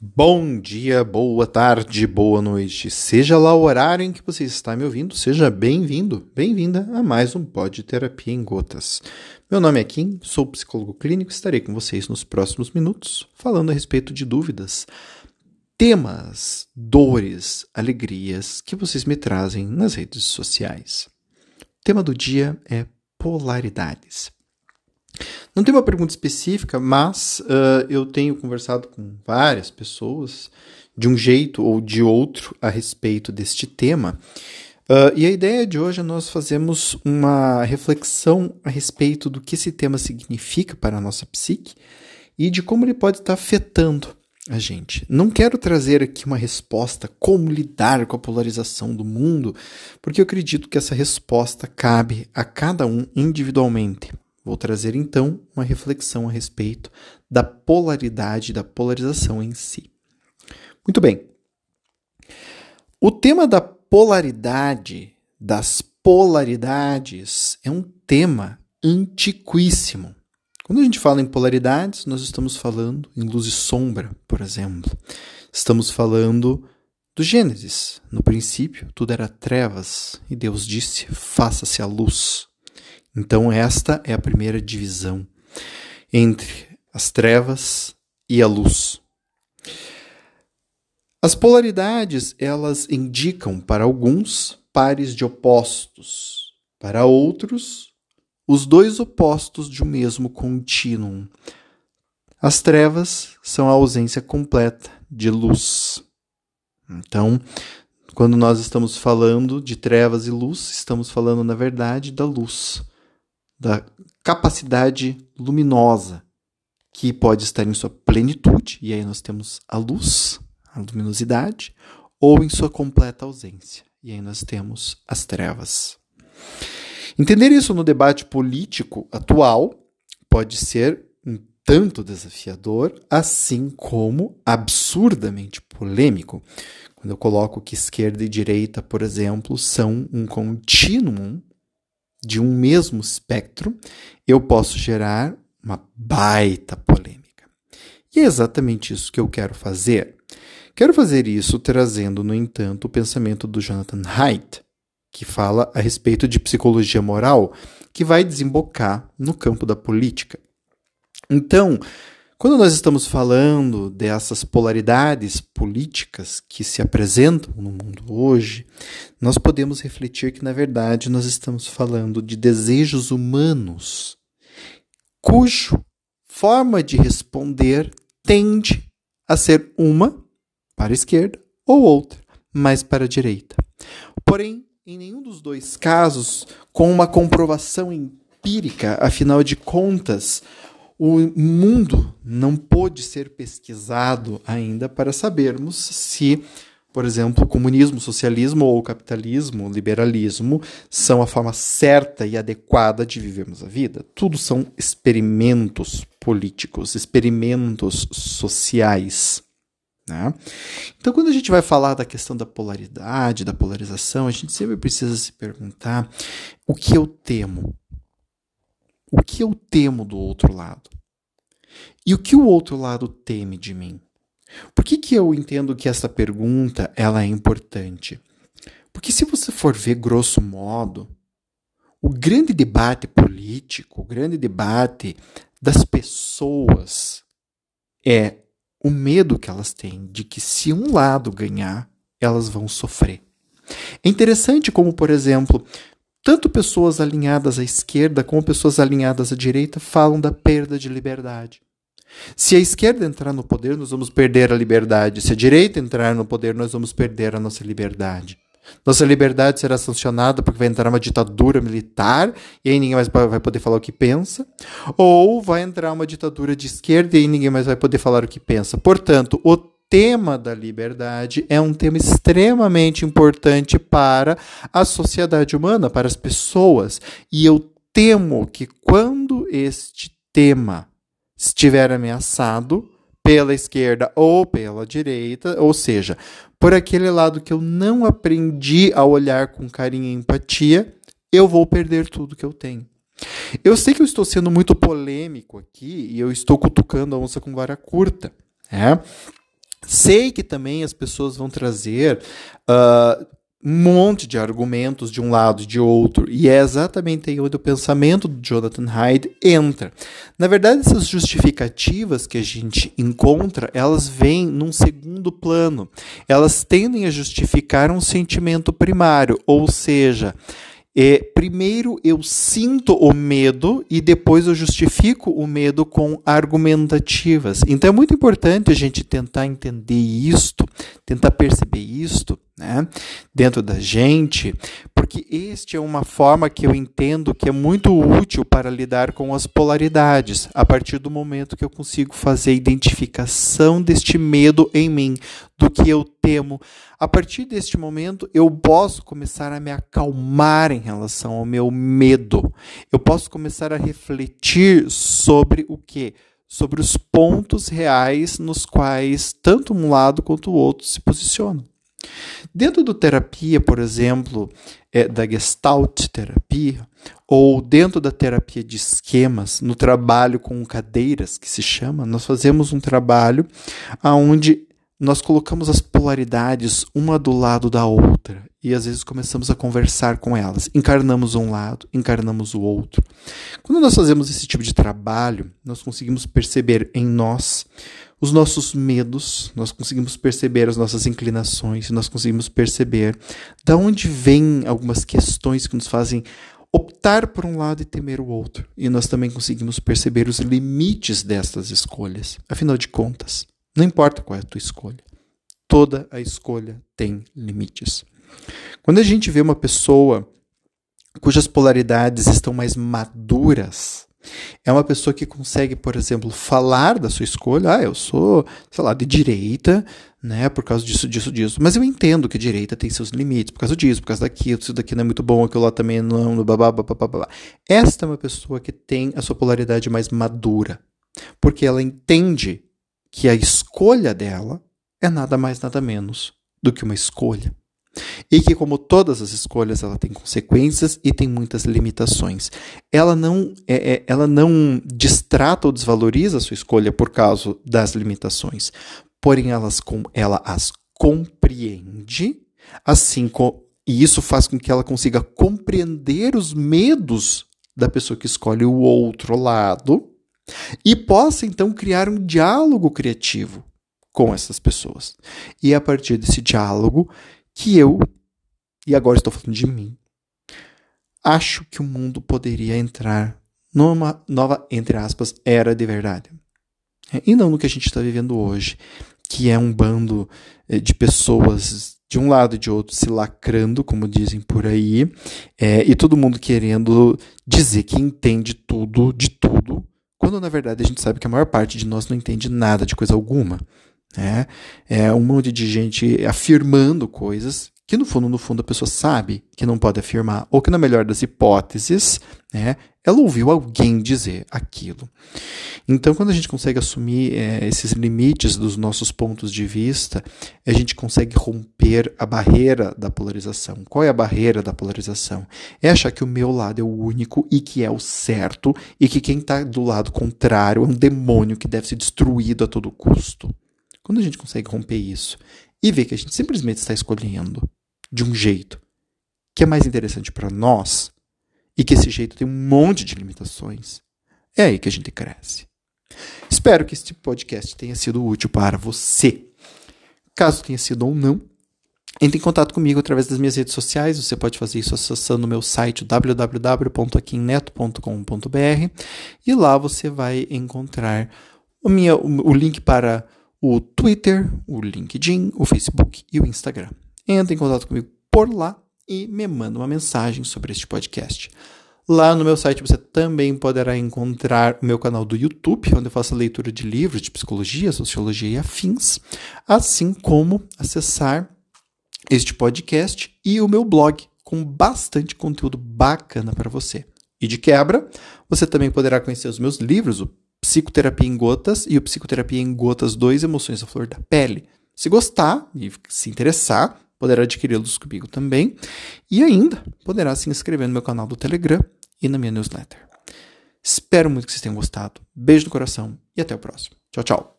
Bom dia, boa tarde, boa noite. Seja lá o horário em que você está me ouvindo, seja bem-vindo, bem-vinda a mais um Pod Terapia em Gotas. Meu nome é Kim, sou psicólogo clínico e estarei com vocês nos próximos minutos falando a respeito de dúvidas, temas, dores, alegrias que vocês me trazem nas redes sociais. O tema do dia é polaridades. Não tem uma pergunta específica, mas uh, eu tenho conversado com várias pessoas de um jeito ou de outro a respeito deste tema. Uh, e a ideia de hoje é nós fazermos uma reflexão a respeito do que esse tema significa para a nossa psique e de como ele pode estar afetando a gente. Não quero trazer aqui uma resposta como lidar com a polarização do mundo, porque eu acredito que essa resposta cabe a cada um individualmente. Vou trazer então uma reflexão a respeito da polaridade, da polarização em si. Muito bem. O tema da polaridade, das polaridades, é um tema antiquíssimo. Quando a gente fala em polaridades, nós estamos falando em luz e sombra, por exemplo. Estamos falando do Gênesis. No princípio, tudo era trevas, e Deus disse: faça-se a luz. Então, esta é a primeira divisão entre as trevas e a luz. As polaridades, elas indicam para alguns pares de opostos, para outros, os dois opostos de um mesmo contínuo. As trevas são a ausência completa de luz. Então, quando nós estamos falando de trevas e luz, estamos falando, na verdade, da luz da capacidade luminosa que pode estar em sua plenitude, e aí nós temos a luz, a luminosidade, ou em sua completa ausência, e aí nós temos as trevas. Entender isso no debate político atual pode ser um tanto desafiador, assim como absurdamente polêmico. Quando eu coloco que esquerda e direita, por exemplo, são um contínuo de um mesmo espectro, eu posso gerar uma baita polêmica. E é exatamente isso que eu quero fazer. Quero fazer isso trazendo, no entanto, o pensamento do Jonathan Haidt, que fala a respeito de psicologia moral, que vai desembocar no campo da política. Então, quando nós estamos falando dessas polaridades políticas que se apresentam no mundo hoje, nós podemos refletir que, na verdade, nós estamos falando de desejos humanos, cujo forma de responder tende a ser uma para a esquerda ou outra mais para a direita. Porém, em nenhum dos dois casos, com uma comprovação empírica, afinal de contas, o mundo não pôde ser pesquisado ainda para sabermos se, por exemplo, comunismo, socialismo ou capitalismo, liberalismo são a forma certa e adequada de vivermos a vida. Tudo são experimentos políticos, experimentos sociais. Né? Então, quando a gente vai falar da questão da polaridade, da polarização, a gente sempre precisa se perguntar o que eu temo o que eu temo do outro lado? E o que o outro lado teme de mim? Por que, que eu entendo que essa pergunta ela é importante? Porque se você for ver grosso modo, o grande debate político, o grande debate das pessoas é o medo que elas têm de que se um lado ganhar, elas vão sofrer. É interessante como, por exemplo, tanto pessoas alinhadas à esquerda como pessoas alinhadas à direita falam da perda de liberdade. Se a esquerda entrar no poder, nós vamos perder a liberdade. Se a direita entrar no poder, nós vamos perder a nossa liberdade. Nossa liberdade será sancionada porque vai entrar uma ditadura militar e aí ninguém mais vai poder falar o que pensa, ou vai entrar uma ditadura de esquerda e aí ninguém mais vai poder falar o que pensa. Portanto, o tema da liberdade é um tema extremamente importante para a sociedade humana, para as pessoas. E eu temo que quando este tema estiver ameaçado pela esquerda ou pela direita, ou seja, por aquele lado que eu não aprendi a olhar com carinho e empatia, eu vou perder tudo que eu tenho. Eu sei que eu estou sendo muito polêmico aqui e eu estou cutucando a onça com vara curta. É? Sei que também as pessoas vão trazer uh, um monte de argumentos de um lado e de outro, e é exatamente aí onde o pensamento do Jonathan Hyde entra. Na verdade, essas justificativas que a gente encontra, elas vêm num segundo plano. Elas tendem a justificar um sentimento primário, ou seja, é, primeiro eu sinto o medo e depois eu justifico o medo com argumentativas. Então é muito importante a gente tentar entender isto, tentar perceber isto, né, dentro da gente, porque este é uma forma que eu entendo que é muito útil para lidar com as polaridades, a partir do momento que eu consigo fazer a identificação deste medo em mim, do que eu temo. A partir deste momento, eu posso começar a me acalmar em relação ao meu medo. Eu posso começar a refletir sobre o que? Sobre os pontos reais nos quais tanto um lado quanto o outro se posicionam. Dentro do terapia, por exemplo, é, da Gestalt terapia, ou dentro da terapia de esquemas, no trabalho com cadeiras, que se chama, nós fazemos um trabalho onde nós colocamos as polaridades uma do lado da outra e às vezes começamos a conversar com elas. Encarnamos um lado, encarnamos o outro. Quando nós fazemos esse tipo de trabalho, nós conseguimos perceber em nós os nossos medos, nós conseguimos perceber as nossas inclinações, nós conseguimos perceber da onde vêm algumas questões que nos fazem optar por um lado e temer o outro. E nós também conseguimos perceber os limites destas escolhas. Afinal de contas, não importa qual é a tua escolha, toda a escolha tem limites. Quando a gente vê uma pessoa cujas polaridades estão mais maduras, é uma pessoa que consegue, por exemplo, falar da sua escolha. Ah, eu sou, sei lá, de direita, né, por causa disso, disso, disso. Mas eu entendo que a direita tem seus limites, por causa disso, por causa daquilo, isso daqui não é muito bom, aquilo lá também não, blá, blá, blá. Esta é uma pessoa que tem a sua polaridade mais madura, porque ela entende que a escolha dela é nada mais, nada menos do que uma escolha. E que, como todas as escolhas, ela tem consequências e tem muitas limitações. Ela não, é, é, ela não distrata ou desvaloriza a sua escolha por causa das limitações, porém elas, com, ela as compreende, assim com, e isso faz com que ela consiga compreender os medos da pessoa que escolhe o outro lado e possa então criar um diálogo criativo com essas pessoas. E é a partir desse diálogo que eu, e agora estou falando de mim, acho que o mundo poderia entrar numa nova, entre aspas, era de verdade. E não no que a gente está vivendo hoje, que é um bando eh, de pessoas de um lado e de outro se lacrando, como dizem por aí, é, e todo mundo querendo dizer que entende tudo de tudo, quando na verdade a gente sabe que a maior parte de nós não entende nada de coisa alguma. Né? É um monte de gente afirmando coisas que no fundo, no fundo, a pessoa sabe que não pode afirmar, ou que na melhor das hipóteses, né, ela ouviu alguém dizer aquilo. Então, quando a gente consegue assumir é, esses limites dos nossos pontos de vista, a gente consegue romper a barreira da polarização. Qual é a barreira da polarização? É achar que o meu lado é o único e que é o certo, e que quem está do lado contrário é um demônio que deve ser destruído a todo custo. Quando a gente consegue romper isso e ver que a gente simplesmente está escolhendo de um jeito que é mais interessante para nós e que esse jeito tem um monte de limitações, é aí que a gente cresce. Espero que este podcast tenha sido útil para você. Caso tenha sido ou não, entre em contato comigo através das minhas redes sociais. Você pode fazer isso acessando o meu site www.aquinneto.com.br e lá você vai encontrar o, minha, o link para o Twitter, o LinkedIn, o Facebook e o Instagram. Entre em contato comigo por lá e me manda uma mensagem sobre este podcast. Lá no meu site você também poderá encontrar o meu canal do YouTube, onde eu faço leitura de livros de psicologia, sociologia e afins, assim como acessar este podcast e o meu blog com bastante conteúdo bacana para você. E de quebra, você também poderá conhecer os meus livros, o Psicoterapia em Gotas e o Psicoterapia em Gotas 2 Emoções à Flor da Pele. Se gostar e se interessar, poderá adquiri-los comigo também. E ainda poderá se inscrever no meu canal do Telegram e na minha newsletter. Espero muito que vocês tenham gostado. Beijo no coração e até o próximo. Tchau, tchau.